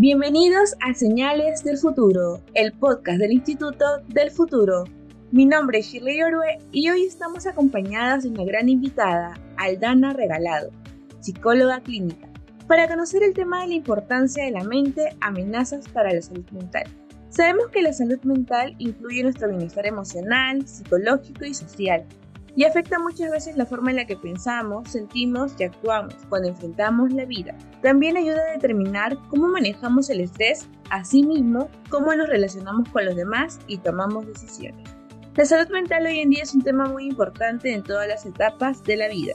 Bienvenidos a Señales del Futuro, el podcast del Instituto del Futuro. Mi nombre es Shirley Orue y hoy estamos acompañadas de una gran invitada, Aldana Regalado, psicóloga clínica, para conocer el tema de la importancia de la mente, amenazas para la salud mental. Sabemos que la salud mental incluye nuestro bienestar emocional, psicológico y social, y afecta muchas veces la forma en la que pensamos, sentimos y actuamos cuando enfrentamos la vida. También ayuda a determinar cómo manejamos el estrés, asimismo, cómo nos relacionamos con los demás y tomamos decisiones. La salud mental hoy en día es un tema muy importante en todas las etapas de la vida,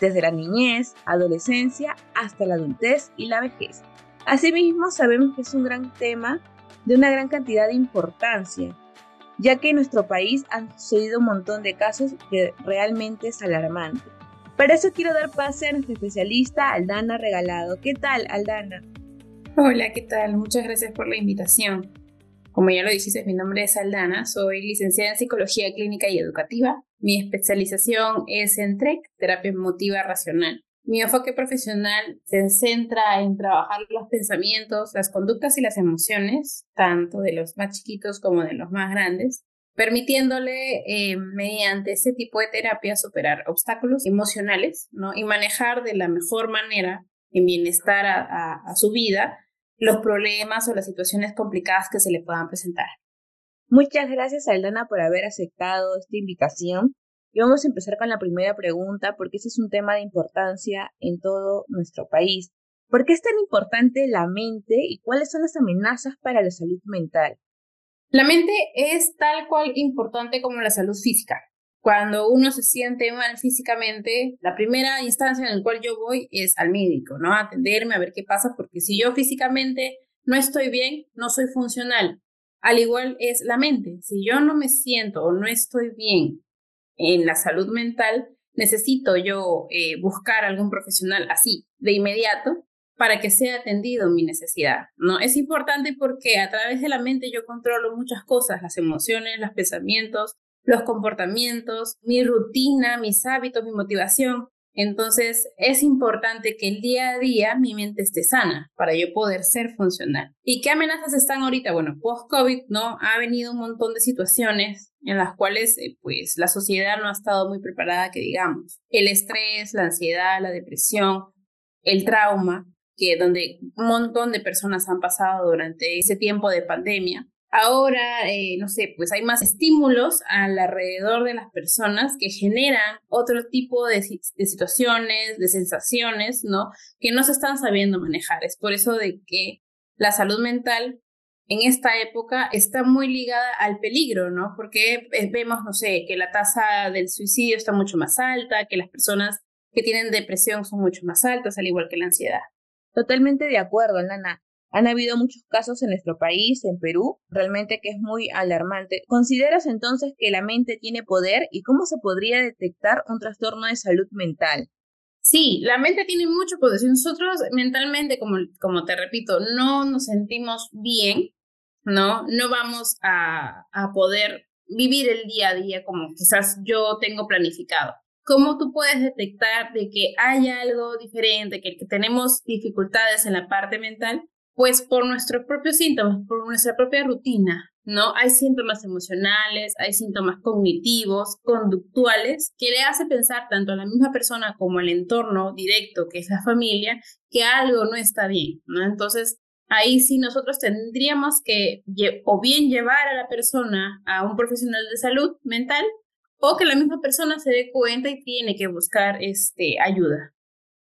desde la niñez, adolescencia, hasta la adultez y la vejez. Asimismo, sabemos que es un gran tema de una gran cantidad de importancia, ya que en nuestro país han sucedido un montón de casos que realmente es alarmante. Para eso quiero dar pase a nuestra especialista Aldana Regalado. ¿Qué tal, Aldana? Hola, ¿qué tal? Muchas gracias por la invitación. Como ya lo dijiste, mi nombre es Aldana, soy licenciada en Psicología Clínica y Educativa. Mi especialización es en TREC, Terapia Emotiva Racional. Mi enfoque profesional se centra en trabajar los pensamientos, las conductas y las emociones, tanto de los más chiquitos como de los más grandes, permitiéndole eh, mediante este tipo de terapia superar obstáculos emocionales ¿no? y manejar de la mejor manera en bienestar a su vida los problemas o las situaciones complicadas que se le puedan presentar. Muchas gracias, Aldana, por haber aceptado esta invitación. Y vamos a empezar con la primera pregunta, porque ese es un tema de importancia en todo nuestro país. ¿Por qué es tan importante la mente y cuáles son las amenazas para la salud mental? La mente es tal cual importante como la salud física. Cuando uno se siente mal físicamente, la primera instancia en la cual yo voy es al médico, ¿no? A atenderme, a ver qué pasa, porque si yo físicamente no estoy bien, no soy funcional. Al igual es la mente. Si yo no me siento o no estoy bien en la salud mental, necesito yo eh, buscar algún profesional así, de inmediato, para que sea atendido mi necesidad, ¿no? Es importante porque a través de la mente yo controlo muchas cosas, las emociones, los pensamientos, los comportamientos, mi rutina, mis hábitos, mi motivación. Entonces es importante que el día a día mi mente esté sana para yo poder ser funcional. ¿Y qué amenazas están ahorita? Bueno, post-COVID, ¿no? Ha venido un montón de situaciones en las cuales eh, pues la sociedad no ha estado muy preparada, que digamos. El estrés, la ansiedad, la depresión, el trauma, que donde un montón de personas han pasado durante ese tiempo de pandemia. Ahora, eh, no sé, pues hay más estímulos alrededor de las personas que generan otro tipo de, situaciones, de sensaciones, ¿no? Que no se están sabiendo manejar. Es por eso de que la salud mental en esta época está muy ligada al peligro, ¿no? Porque eh, vemos, no sé, que la tasa del suicidio está mucho más alta, que las personas que tienen depresión son mucho más altas, al igual que la ansiedad. Totalmente de acuerdo, Nana. Han habido muchos casos en nuestro país, en Perú, realmente que es muy alarmante. ¿Consideras entonces que la mente tiene poder y cómo se podría detectar un trastorno de salud mental? Sí, la mente tiene mucho poder. Si nosotros mentalmente, como, como te repito, no nos sentimos bien, ¿no? No vamos a, a poder vivir el día a día como quizás yo tengo planificado. ¿Cómo tú puedes detectar de que hay algo diferente, que, que tenemos dificultades en la parte mental? Pues por nuestros propios síntomas, por nuestra propia rutina, ¿no? Hay síntomas emocionales, hay síntomas cognitivos, conductuales, que le hace pensar tanto a la misma persona como al entorno directo, que es la familia, que algo no está bien, ¿no? Entonces, ahí sí nosotros tendríamos que o bien llevar a la persona a un profesional de salud mental o que la misma persona se dé cuenta y tiene que buscar este, ayuda.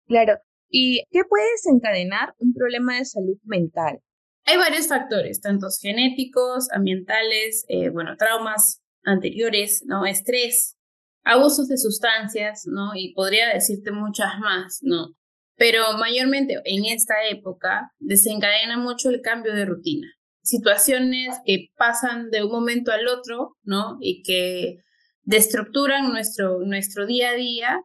Claro, ¿Y qué puede desencadenar un problema de salud mental? Hay varios factores, tantos genéticos, ambientales, eh, bueno, traumas anteriores, ¿no? Estrés, abusos de sustancias, ¿no? Y podría decirte muchas más, ¿no? Pero mayormente en esta época desencadena mucho el cambio de rutina. Situaciones que pasan de un momento al otro, ¿no? Y que destructuran nuestro, nuestro día a día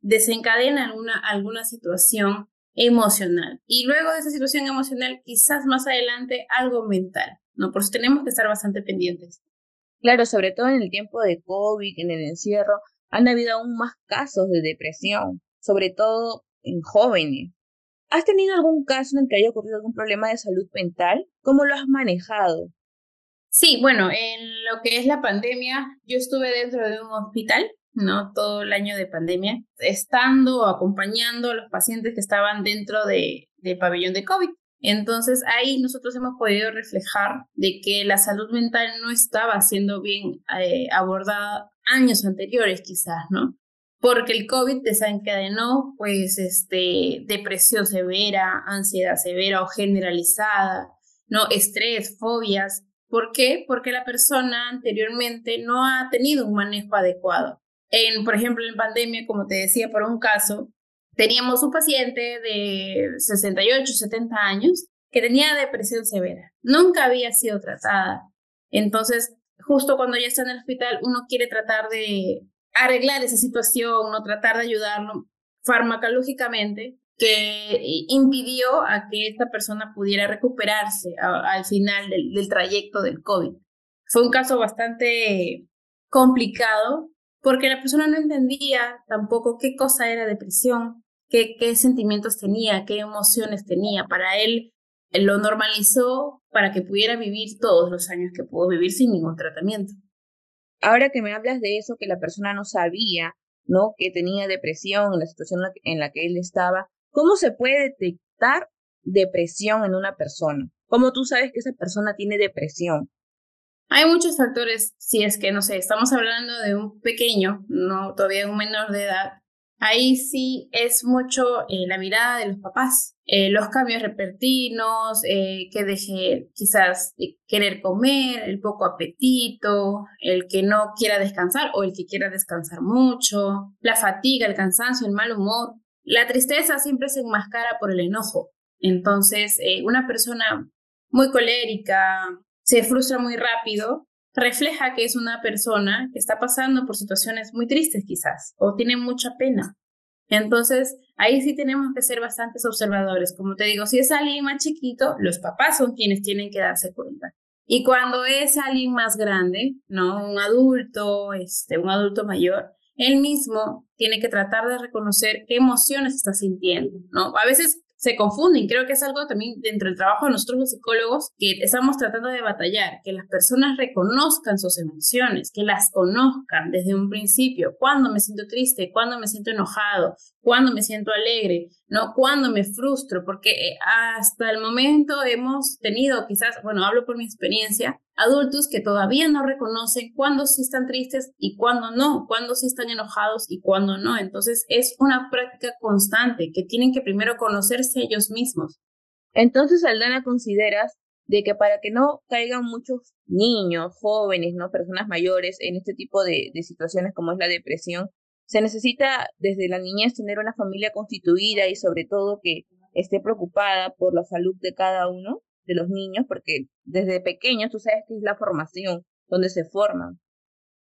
desencadena alguna, alguna situación emocional. Y luego de esa situación emocional, quizás más adelante algo mental, ¿no? Por eso tenemos que estar bastante pendientes. Claro, sobre todo en el tiempo de COVID, en el encierro, han habido aún más casos de depresión, sobre todo en jóvenes. ¿Has tenido algún caso en el que haya ocurrido algún problema de salud mental? ¿Cómo lo has manejado? Sí, bueno, en lo que es la pandemia, yo estuve dentro de un hospital, ¿no? Todo el año de pandemia, estando o acompañando a los pacientes que estaban dentro de, del pabellón de COVID. Entonces ahí nosotros hemos podido reflejar de que la salud mental no estaba siendo bien eh, abordada años anteriores quizás, ¿no? Porque el COVID desencadenó pues este, depresión severa, ansiedad severa o generalizada, ¿no? Estrés, fobias. ¿Por qué? Porque la persona anteriormente no ha tenido un manejo adecuado. En, por ejemplo, en pandemia, como te decía, por un caso, teníamos un paciente de 68, 70 años que tenía depresión severa. Nunca había sido tratada. Entonces, justo cuando ya está en el hospital, uno quiere tratar de arreglar esa situación, no tratar de ayudarlo farmacológicamente, que impidió a que esta persona pudiera recuperarse al final del, del trayecto del COVID. Fue un caso bastante complicado porque la persona no entendía tampoco qué cosa era depresión, qué, sentimientos tenía, qué emociones tenía. Para él, él lo normalizó para que pudiera vivir todos los años que pudo vivir sin ningún tratamiento. Ahora que me hablas de eso, que la persona no sabía, ¿no? Que tenía depresión en la situación en la que él estaba, ¿cómo se puede detectar depresión en una persona? ¿Cómo tú sabes que esa persona tiene depresión? Hay muchos factores, si es que, no sé, estamos hablando de un pequeño, no todavía un menor de edad, Ahí sí es mucho eh, la mirada de los papás, eh, los cambios repentinos, eh, que deje quizás querer comer, el poco apetito, el que no quiera descansar o el que quiera descansar mucho, la fatiga, el cansancio, el mal humor. La tristeza siempre se enmascara por el enojo. Entonces, una persona muy colérica se frustra muy rápido refleja que es una persona que está pasando por situaciones muy tristes quizás o tiene mucha pena. Entonces, ahí sí tenemos que ser bastantes observadores. Como te digo, si es alguien más chiquito, los papás son quienes tienen que darse cuenta. Y cuando es alguien más grande, ¿no? Un adulto, este, un adulto mayor, él mismo tiene que tratar de reconocer qué emociones está sintiendo, ¿no? A veces se confunden. Creo que es algo también dentro del trabajo de nosotros los psicólogos que estamos tratando de batallar, que las personas reconozcan sus emociones, que las conozcan desde un principio, cuando me siento triste, cuando me siento enojado, cuando me siento alegre, ¿no? Cuando me frustro, porque eh, hasta el momento hemos tenido quizás, bueno, hablo por mi experiencia, adultos que todavía no reconocen cuándo sí están tristes y cuándo no, cuándo sí están enojados y cuándo no. Entonces es una práctica constante que tienen que primero conocerse ellos mismos. Entonces, Aldana, consideras de que para que no caigan muchos niños, jóvenes, ¿no? personas mayores en este tipo de situaciones como es la depresión, se necesita desde la niñez tener una familia constituida y sobre todo que esté preocupada por la salud de cada uno de los niños, porque desde pequeños tú sabes que es la formación, donde se forman.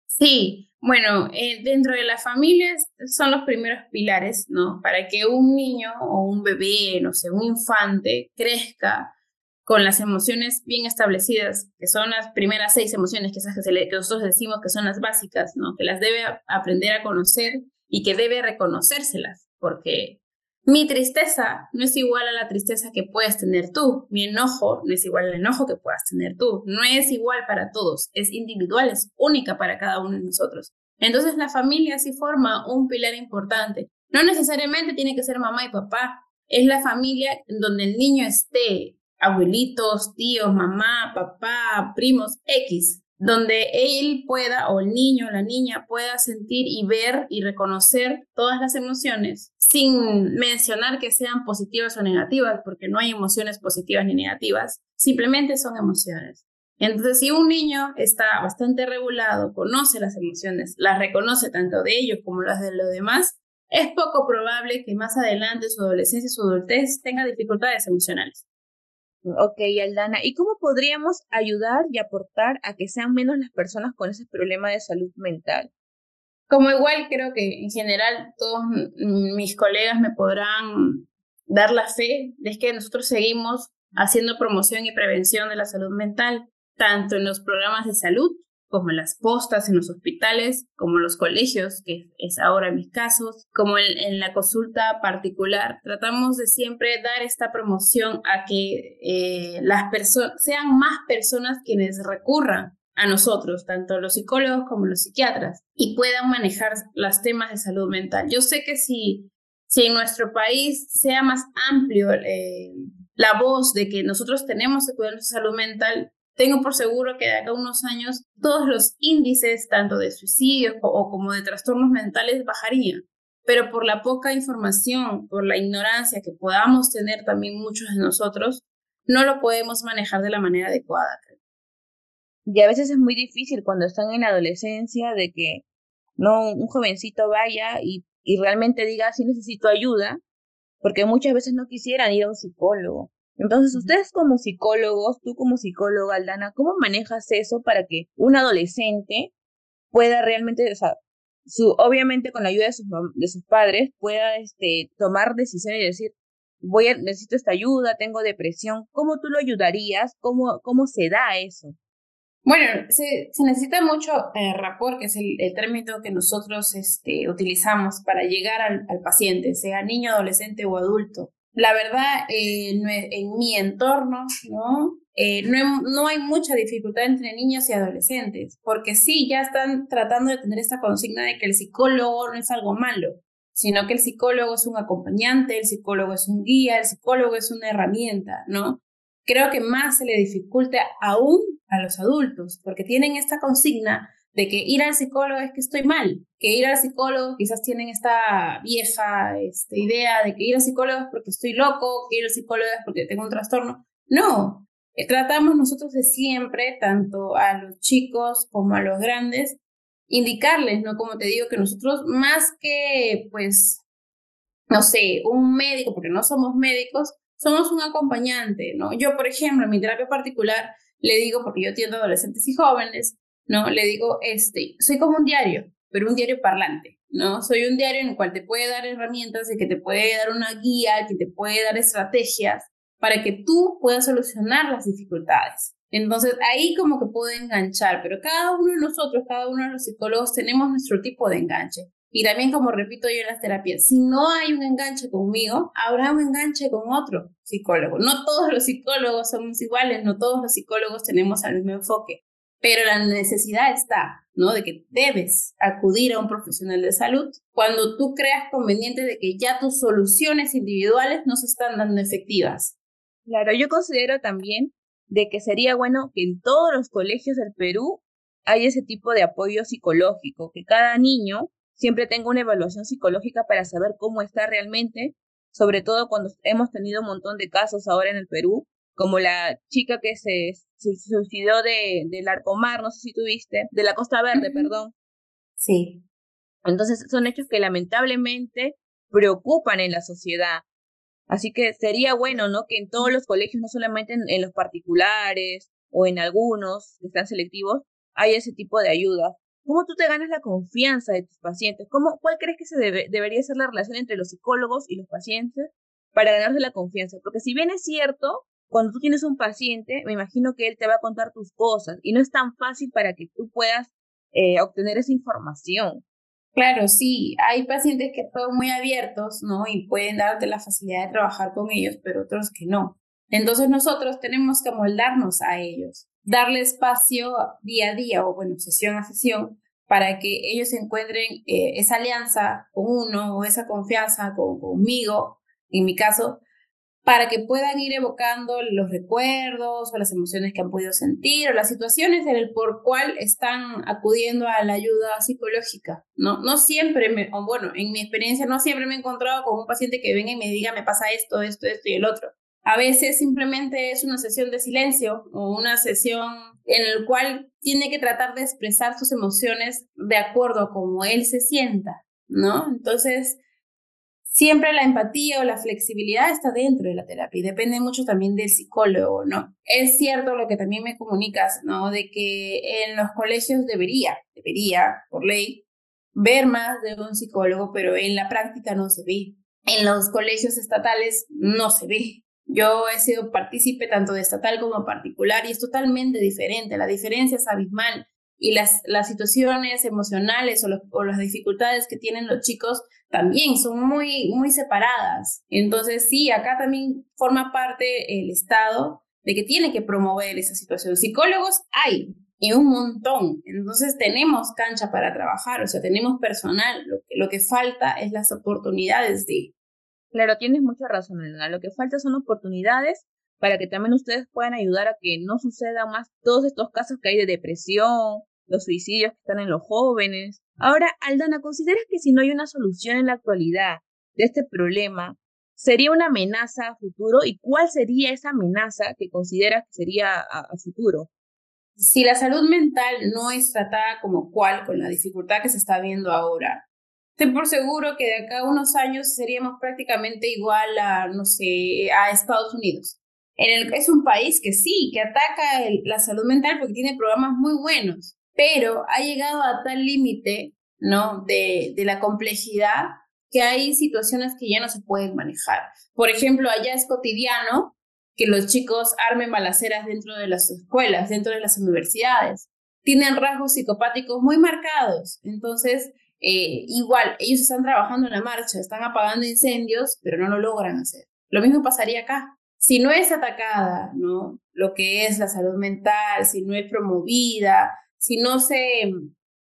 Sí, bueno, eh, dentro de las familias son los primeros pilares, ¿no? Para que un niño o un bebé, no sé, un infante crezca con las emociones bien establecidas, que son las primeras seis emociones que, que nosotros decimos que son las básicas, ¿no? Que las debe aprender a conocer y que debe reconocérselas, porque mi tristeza no es igual a la tristeza que puedes tener tú. Mi enojo no es igual al enojo que puedas tener tú. No es igual para todos. Es individual, es única para cada uno de nosotros. Entonces la familia sí forma un pilar importante. No necesariamente tiene que ser mamá y papá. Es la familia donde el niño esté. Abuelitos, tíos, mamá, papá, primos, X donde él pueda, o el niño o la niña pueda sentir y ver y reconocer todas las emociones sin mencionar que sean positivas o negativas, porque no hay emociones positivas ni negativas, simplemente son emociones. Entonces, si un niño está bastante regulado, conoce las emociones, las reconoce tanto de ellos como las de los demás, es poco probable que más adelante su adolescencia su adultez tenga dificultades emocionales. Ok, Aldana, ¿y cómo podríamos ayudar y aportar a que sean menos las personas con ese problema de salud mental? Como igual creo que en general todos mis colegas me podrán dar la fe de que nosotros seguimos haciendo promoción y prevención de la salud mental, tanto en los programas de salud como en las postas en los hospitales, como en los colegios, que es ahora mis casos, como en, la consulta particular. Tratamos de siempre dar esta promoción a que eh, las personas sean más personas quienes recurran a nosotros, tanto los psicólogos como los psiquiatras, y puedan manejar los temas de salud mental. Yo sé que si, si en nuestro país sea más amplio eh, la voz de que nosotros tenemos que cuidar nuestra salud mental, tengo por seguro que de acá a unos años todos los índices, tanto de suicidios o como de trastornos mentales, bajarían. Pero por la poca información, por la ignorancia que podamos tener también muchos de nosotros, no lo podemos manejar de la manera adecuada. Y a veces es muy difícil cuando están en la adolescencia de que no un jovencito vaya y, realmente diga si necesito ayuda, porque muchas veces no quisieran ir a un psicólogo. Entonces, ustedes como psicólogos, tú como psicóloga, Aldana, ¿cómo manejas eso para que un adolescente pueda realmente, o sea, su, obviamente con la ayuda de sus, de sus padres, pueda este, tomar decisiones y decir, voy a, necesito esta ayuda, tengo depresión, ¿cómo tú lo ayudarías? ¿Cómo, cómo se da eso? Bueno, se, se necesita mucho eh, rapport, que es el, término que nosotros este, utilizamos para llegar al, al, paciente, sea niño, adolescente o adulto. La verdad, eh, en mi entorno, ¿no? Eh, no, no, hay mucha dificultad entre niños y adolescentes, porque sí, ya están tratando de tener esta consigna de que el psicólogo no es algo malo, sino que el psicólogo es un acompañante, el psicólogo es un guía, el psicólogo es una herramienta, ¿no? creo que más se le dificulta aún a los adultos, porque tienen esta consigna de que ir al psicólogo es que estoy mal, que ir al psicólogo quizás tienen esta vieja este, idea de que ir al psicólogo es porque estoy loco, que ir al psicólogo es porque tengo un trastorno. No, eh, tratamos nosotros de siempre, tanto a los chicos como a los grandes, indicarles, ¿no? Como te digo, que nosotros más que, pues, no sé, un médico, porque no somos médicos, somos un acompañante, ¿no? Yo, por ejemplo, en mi terapia particular, le digo, porque yo atiendo adolescentes y jóvenes, ¿no? Le digo, este, soy como un diario, pero un diario parlante, ¿no? Soy un diario en el cual te puede dar herramientas y que te puede dar una guía, que te puede dar estrategias para que tú puedas solucionar las dificultades. Entonces ahí como que puedo enganchar, pero cada uno de nosotros, cada uno de los psicólogos tenemos nuestro tipo de enganche. Y también, como repito yo en las terapias, si no hay un enganche conmigo, habrá un enganche con otro psicólogo. No todos los psicólogos somos iguales, no todos los psicólogos tenemos el mismo enfoque, pero la necesidad está, ¿no? De que debes acudir a un profesional de salud cuando tú creas conveniente de que ya tus soluciones individuales no se están dando efectivas. Claro, yo considero también de que sería bueno que en todos los colegios del Perú hay ese tipo de apoyo psicológico, que cada niño siempre tengo una evaluación psicológica para saber cómo está realmente, sobre todo cuando hemos tenido un montón de casos ahora en el Perú, como la chica que se, suicidó de, del Arcomar, no sé si tuviste, de la Costa Verde, perdón. Sí. Entonces son hechos que lamentablemente preocupan en la sociedad. Así que sería bueno, ¿no? Que en todos los colegios, no solamente en, los particulares o en algunos que están selectivos, haya ese tipo de ayuda. ¿Cómo tú te ganas la confianza de tus pacientes? ¿Cómo, ¿Cuál crees que se debería ser la relación entre los psicólogos y los pacientes para ganarse la confianza? Porque si bien es cierto, cuando tú tienes un paciente, me imagino que él te va a contar tus cosas y no es tan fácil para que tú puedas eh, obtener esa información. Claro, sí, hay pacientes que son muy abiertos, ¿no? Y pueden darte la facilidad de trabajar con ellos, pero otros que no. Entonces nosotros tenemos que moldarnos a ellos darle espacio día a día o bueno, sesión a sesión para que ellos encuentren eh, esa alianza con uno o esa confianza con, conmigo, en mi caso, para que puedan ir evocando los recuerdos o las emociones que han podido sentir o las situaciones en el por cual están acudiendo a la ayuda psicológica. No, no siempre, me, o bueno, en mi experiencia no siempre me he encontrado con un paciente que venga y me diga me pasa esto, esto, esto y el otro. A veces simplemente es una sesión de silencio o una sesión en la cual tiene que tratar de expresar sus emociones de acuerdo a cómo él se sienta, ¿no? Entonces, siempre la empatía o la flexibilidad está dentro de la terapia y depende mucho también del psicólogo, ¿no? Es cierto lo que también me comunicas, ¿no? De que en los colegios debería, debería, por ley, ver más de un psicólogo, pero en la práctica no se ve. En los colegios estatales no se ve. Yo he sido partícipe tanto de estatal como particular y es totalmente diferente. La diferencia es abismal. Y las, las situaciones emocionales o, o, las dificultades que tienen los chicos también son muy, muy separadas. Entonces, sí, acá también forma parte el Estado de que tiene que promover esa situación. Psicólogos hay y un montón. Entonces, tenemos cancha para trabajar, o sea, tenemos personal. Lo que, lo que falta es las oportunidades de... Claro, tienes mucha razón, Elena. Lo que falta son oportunidades para que también ustedes puedan ayudar a que no suceda más todos estos casos que hay de depresión, los suicidios que están en los jóvenes. Ahora, Aldana, ¿consideras que si no hay una solución en la actualidad de este problema, sería una amenaza a futuro? ¿Y cuál sería esa amenaza que consideras que sería a, futuro? Si la salud mental no es tratada como cual con la dificultad que se está viendo ahora, estoy por seguro que de acá a unos años seríamos prácticamente igual a, no sé, a Estados Unidos. En el, es un país que sí, que ataca la salud mental porque tiene programas muy buenos, pero ha llegado a tal límite, ¿no? De, la complejidad que hay situaciones que ya no se pueden manejar. Por ejemplo, allá es cotidiano que los chicos armen balaceras dentro de las escuelas, dentro de las universidades. Tienen rasgos psicopáticos muy marcados. Entonces, eh, igual, ellos están trabajando en la marcha, están apagando incendios, pero no lo logran hacer. Lo mismo pasaría acá si no es atacada, ¿no? Lo que es la salud mental, si no es promovida, si no se,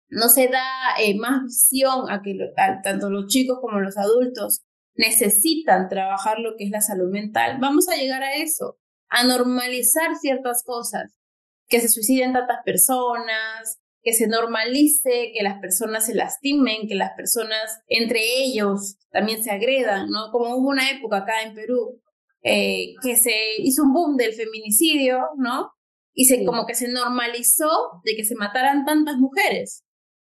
no se da eh, más visión a que tanto los chicos como los adultos necesitan trabajar lo que es la salud mental, vamos a llegar a eso, a normalizar ciertas cosas, que se suiciden tantas personas, que se normalice que las personas se lastimen, que las personas entre ellos también se agredan, ¿no? Como hubo una época acá en Perú eh, que se hizo un boom del feminicidio, ¿no? Y se, como que se normalizó de que se mataran tantas mujeres.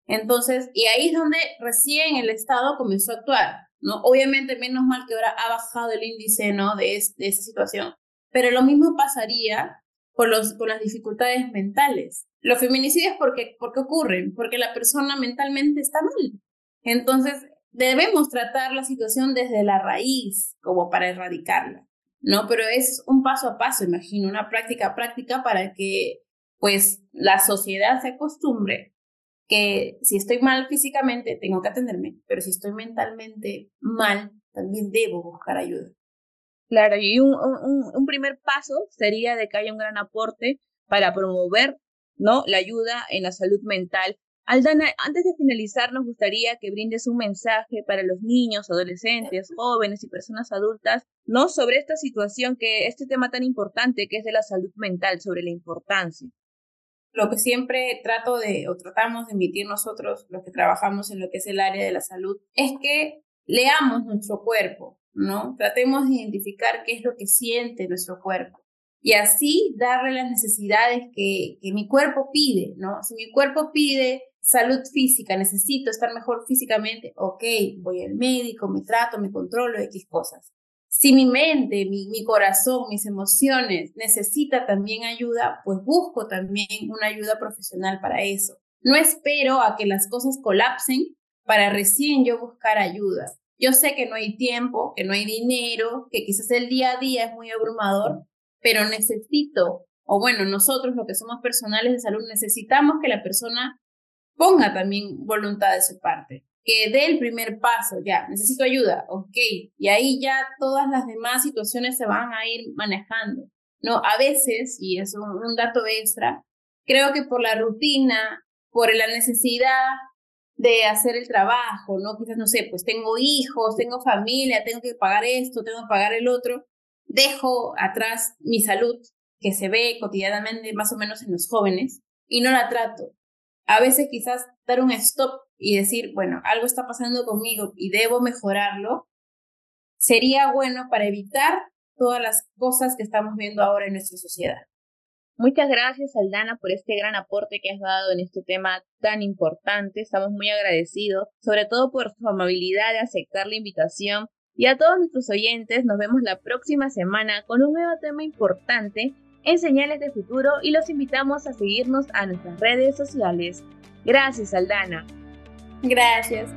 Entonces, y ahí es donde recién el Estado comenzó a actuar, ¿no? Obviamente, menos mal que ahora ha bajado el índice, ¿no? De, de esa situación. Pero lo mismo pasaría con, los, con las dificultades mentales. Los feminicidios, ¿por qué, ¿por qué ocurren? Porque la persona mentalmente está mal. Entonces, debemos tratar la situación desde la raíz, como para erradicarla. ¿No? Pero es un paso a paso, imagino, una práctica práctica para que pues la sociedad se acostumbre que si estoy mal físicamente tengo que atenderme, pero si estoy mentalmente mal también debo buscar ayuda. Claro, y un, un, un primer paso sería de que haya un gran aporte para promover ¿no? la ayuda en la salud mental Aldana, antes de finalizar, nos gustaría que brindes un mensaje para los niños, adolescentes, jóvenes y personas adultas, ¿no? Sobre esta situación, que este tema tan importante que es de la salud mental, sobre la importancia. Lo que siempre trato de, o tratamos de emitir nosotros, los que trabajamos en lo que es el área de la salud, es que leamos nuestro cuerpo, ¿no? Tratemos de identificar qué es lo que siente nuestro cuerpo y así darle las necesidades que, que mi cuerpo pide, ¿no? Si mi cuerpo pide salud física, necesito estar mejor físicamente, ok, voy al médico, me trato, me controlo, X cosas. Si mi mente, mi, mi corazón, mis emociones necesita también ayuda, pues busco también una ayuda profesional para eso. No espero a que las cosas colapsen para recién yo buscar ayuda. Yo sé que no hay tiempo, que no hay dinero, que quizás el día a día es muy abrumador, pero necesito, o bueno, nosotros los que somos personales de salud, necesitamos que la persona ponga también voluntad de su parte, que dé el primer paso, ya, necesito ayuda, ok, y ahí ya todas las demás situaciones se van a ir manejando. No, a veces, y es un, dato extra, creo que por la rutina, por la necesidad de hacer el trabajo, ¿no? Quizás, no sé, pues tengo hijos, tengo familia, tengo que pagar esto, tengo que pagar el otro, dejo atrás mi salud, que se ve cotidianamente más o menos en los jóvenes, y no la trato a veces quizás dar un stop y decir, bueno, algo está pasando conmigo y debo mejorarlo, sería bueno para evitar todas las cosas que estamos viendo ahora en nuestra sociedad. Muchas gracias, Aldana, por este gran aporte que has dado en este tema tan importante. Estamos muy agradecidos, sobre todo por su amabilidad de aceptar la invitación. Y a todos nuestros oyentes, nos vemos la próxima semana con un nuevo tema importante en Señales de Futuro y los invitamos a seguirnos a nuestras redes sociales. Gracias, Aldana. Gracias.